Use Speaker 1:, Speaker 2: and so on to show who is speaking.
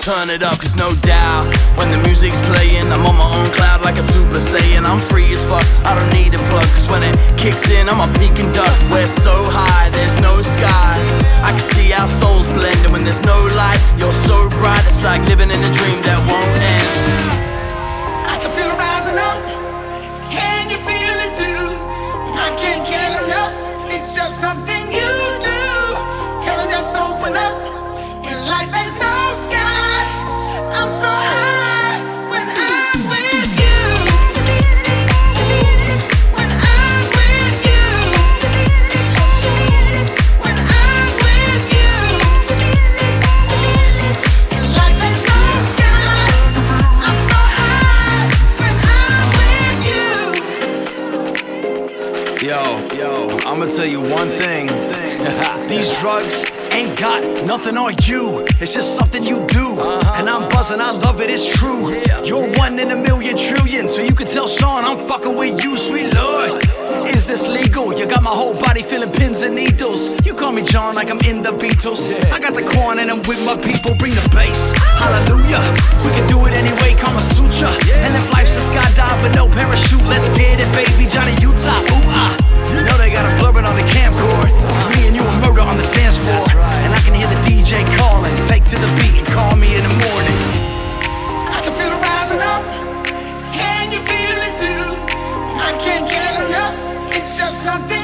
Speaker 1: turn it up, nothing on you. It's just something you do. And I'm buzzing, I love it, it's true. You're one in a million trillion. So you can tell Sean I'm fucking with you, sweet Lord. Is this legal? You got my whole body feeling pins and needles. You call me John like I'm in the Beatles. I got the corn and I'm with my people. Bring the bass. Hallelujah. We can do it anyway, Kama Sutra. And if life's a skydive with no parachute, let's get it, baby. Johnny Utah. Ooh, ah. You know they got a blurring on the camcorder. Cause me and you are murder on the dance floor. And I can hear the DJ calling. Take to the beat and call me in the morning.
Speaker 2: I can feel it rising up. Can you feel it too? I can't get enough. It's just something